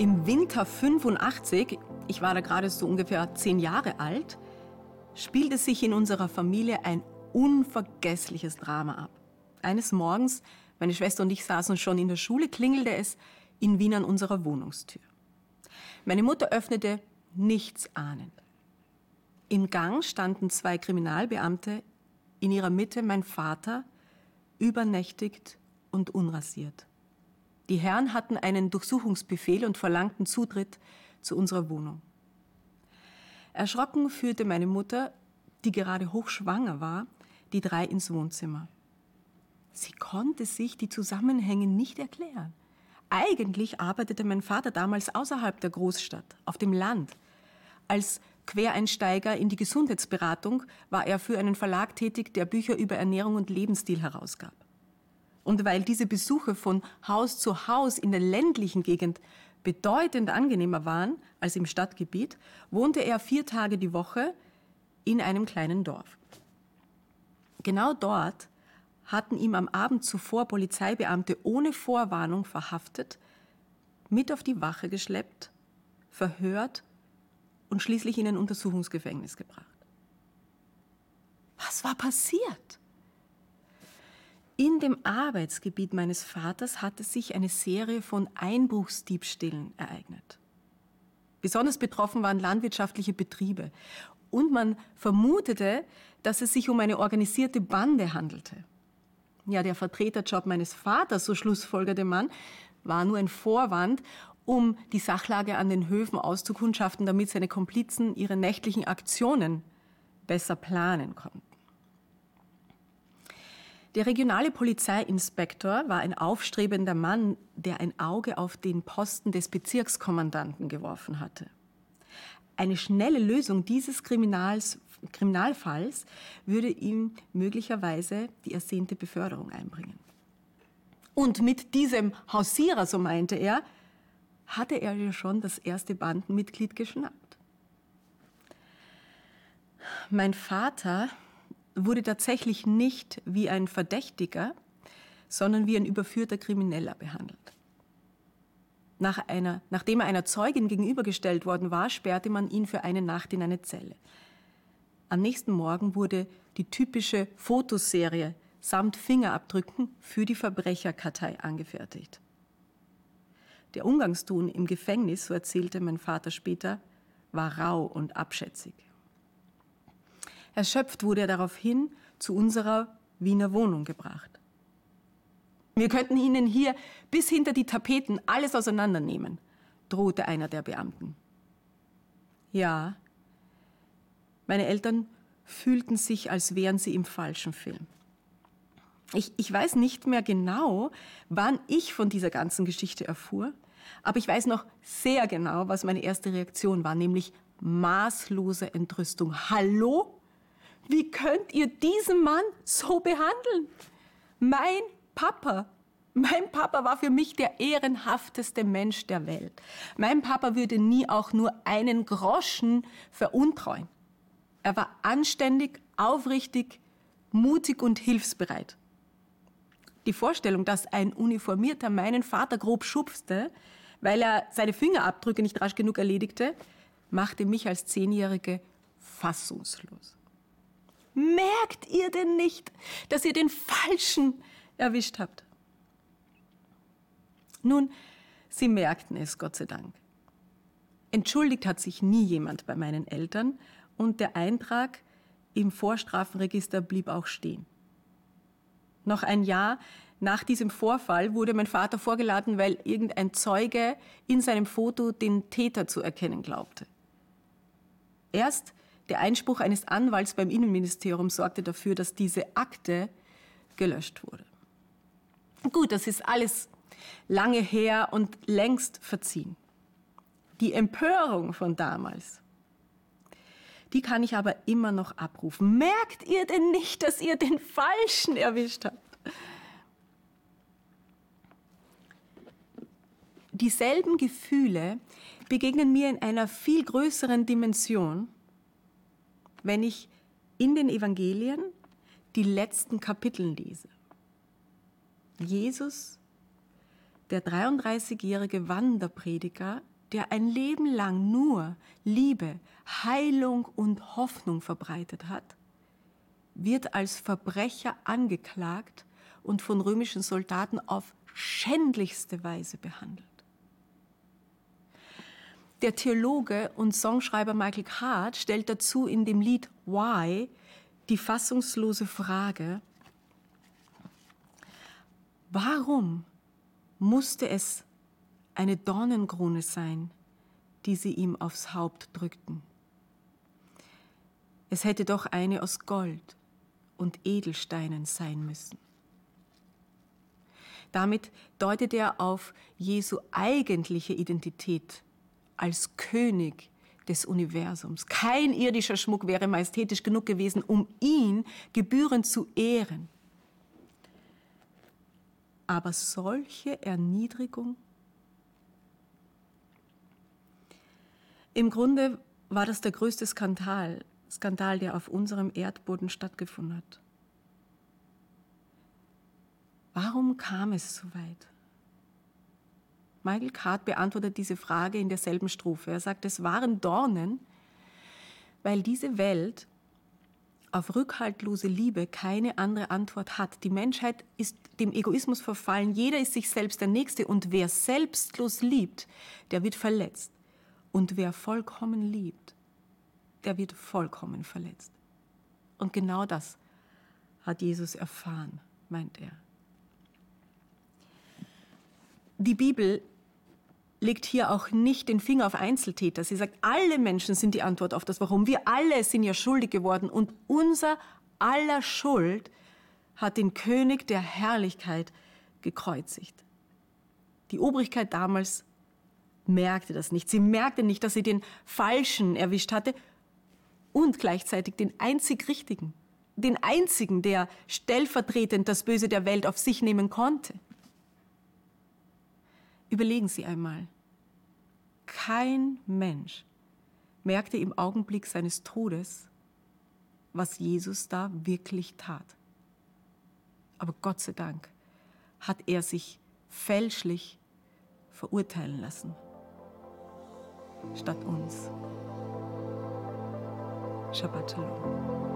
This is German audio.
Im Winter 85, ich war da gerade so ungefähr zehn Jahre alt, spielte sich in unserer Familie ein unvergessliches Drama ab. Eines Morgens, meine Schwester und ich saßen schon in der Schule, klingelte es in Wien an unserer Wohnungstür. Meine Mutter öffnete nichts ahnend. Im Gang standen zwei Kriminalbeamte, in ihrer Mitte mein Vater, übernächtigt und unrasiert. Die Herren hatten einen Durchsuchungsbefehl und verlangten Zutritt zu unserer Wohnung. Erschrocken führte meine Mutter, die gerade hochschwanger war, die drei ins Wohnzimmer. Sie konnte sich die Zusammenhänge nicht erklären. Eigentlich arbeitete mein Vater damals außerhalb der Großstadt, auf dem Land. Als Quereinsteiger in die Gesundheitsberatung war er für einen Verlag tätig, der Bücher über Ernährung und Lebensstil herausgab. Und weil diese Besuche von Haus zu Haus in der ländlichen Gegend bedeutend angenehmer waren als im Stadtgebiet, wohnte er vier Tage die Woche in einem kleinen Dorf. Genau dort hatten ihm am Abend zuvor Polizeibeamte ohne Vorwarnung verhaftet, mit auf die Wache geschleppt, verhört und schließlich in ein Untersuchungsgefängnis gebracht. Was war passiert? In dem Arbeitsgebiet meines Vaters hatte sich eine Serie von Einbruchsdiebstählen ereignet. Besonders betroffen waren landwirtschaftliche Betriebe. Und man vermutete, dass es sich um eine organisierte Bande handelte. Ja, der Vertreterjob meines Vaters, so schlussfolgerte man, war nur ein Vorwand, um die Sachlage an den Höfen auszukundschaften, damit seine Komplizen ihre nächtlichen Aktionen besser planen konnten. Der regionale Polizeiinspektor war ein aufstrebender Mann, der ein Auge auf den Posten des Bezirkskommandanten geworfen hatte. Eine schnelle Lösung dieses Kriminalfalls würde ihm möglicherweise die ersehnte Beförderung einbringen. Und mit diesem Hausierer, so meinte er, hatte er ja schon das erste Bandenmitglied geschnappt. Mein Vater wurde tatsächlich nicht wie ein Verdächtiger, sondern wie ein überführter Krimineller behandelt. Nach einer, nachdem er einer Zeugin gegenübergestellt worden war, sperrte man ihn für eine Nacht in eine Zelle. Am nächsten Morgen wurde die typische Fotoserie samt Fingerabdrücken für die Verbrecherkartei angefertigt. Der Umgangston im Gefängnis, so erzählte mein Vater später, war rau und abschätzig. Erschöpft wurde er daraufhin zu unserer Wiener Wohnung gebracht. Wir könnten Ihnen hier bis hinter die Tapeten alles auseinandernehmen, drohte einer der Beamten. Ja, meine Eltern fühlten sich, als wären sie im falschen Film. Ich, ich weiß nicht mehr genau, wann ich von dieser ganzen Geschichte erfuhr, aber ich weiß noch sehr genau, was meine erste Reaktion war, nämlich maßlose Entrüstung. Hallo? Wie könnt ihr diesen Mann so behandeln? Mein Papa, mein Papa war für mich der ehrenhafteste Mensch der Welt. Mein Papa würde nie auch nur einen Groschen veruntreuen. Er war anständig, aufrichtig, mutig und hilfsbereit. Die Vorstellung, dass ein Uniformierter meinen Vater grob schubste, weil er seine Fingerabdrücke nicht rasch genug erledigte, machte mich als Zehnjährige fassungslos. Merkt ihr denn nicht, dass ihr den Falschen erwischt habt? Nun, sie merkten es, Gott sei Dank. Entschuldigt hat sich nie jemand bei meinen Eltern und der Eintrag im Vorstrafenregister blieb auch stehen. Noch ein Jahr nach diesem Vorfall wurde mein Vater vorgeladen, weil irgendein Zeuge in seinem Foto den Täter zu erkennen glaubte. Erst der Einspruch eines Anwalts beim Innenministerium sorgte dafür, dass diese Akte gelöscht wurde. Gut, das ist alles lange her und längst verziehen. Die Empörung von damals, die kann ich aber immer noch abrufen. Merkt ihr denn nicht, dass ihr den Falschen erwischt habt? Dieselben Gefühle begegnen mir in einer viel größeren Dimension, wenn ich in den Evangelien die letzten Kapitel lese. Jesus, der 33-jährige Wanderprediger, der ein Leben lang nur Liebe, Heilung und Hoffnung verbreitet hat, wird als Verbrecher angeklagt und von römischen Soldaten auf schändlichste Weise behandelt. Der Theologe und Songschreiber Michael Card stellt dazu in dem Lied Why die fassungslose Frage, warum musste es eine Dornenkrone sein, die sie ihm aufs Haupt drückten? Es hätte doch eine aus Gold und Edelsteinen sein müssen. Damit deutet er auf Jesu eigentliche Identität als König des Universums. Kein irdischer Schmuck wäre majestätisch genug gewesen, um ihn gebührend zu ehren. Aber solche Erniedrigung? Im Grunde war das der größte Skandal, Skandal, der auf unserem Erdboden stattgefunden hat. Warum kam es so weit? Michael Card beantwortet diese Frage in derselben Strophe. Er sagt, es waren Dornen, weil diese Welt auf rückhaltlose Liebe keine andere Antwort hat. Die Menschheit ist dem Egoismus verfallen, jeder ist sich selbst der Nächste und wer selbstlos liebt, der wird verletzt. Und wer vollkommen liebt, der wird vollkommen verletzt. Und genau das hat Jesus erfahren, meint er. Die Bibel legt hier auch nicht den Finger auf Einzeltäter. Sie sagt, alle Menschen sind die Antwort auf das Warum. Wir alle sind ja schuldig geworden und unser aller Schuld hat den König der Herrlichkeit gekreuzigt. Die Obrigkeit damals merkte das nicht. Sie merkte nicht, dass sie den Falschen erwischt hatte und gleichzeitig den einzig Richtigen, den einzigen, der stellvertretend das Böse der Welt auf sich nehmen konnte. Überlegen Sie einmal. Kein Mensch merkte im Augenblick seines Todes, was Jesus da wirklich tat. Aber Gott sei Dank hat er sich fälschlich verurteilen lassen, statt uns. Shabbat Shalom.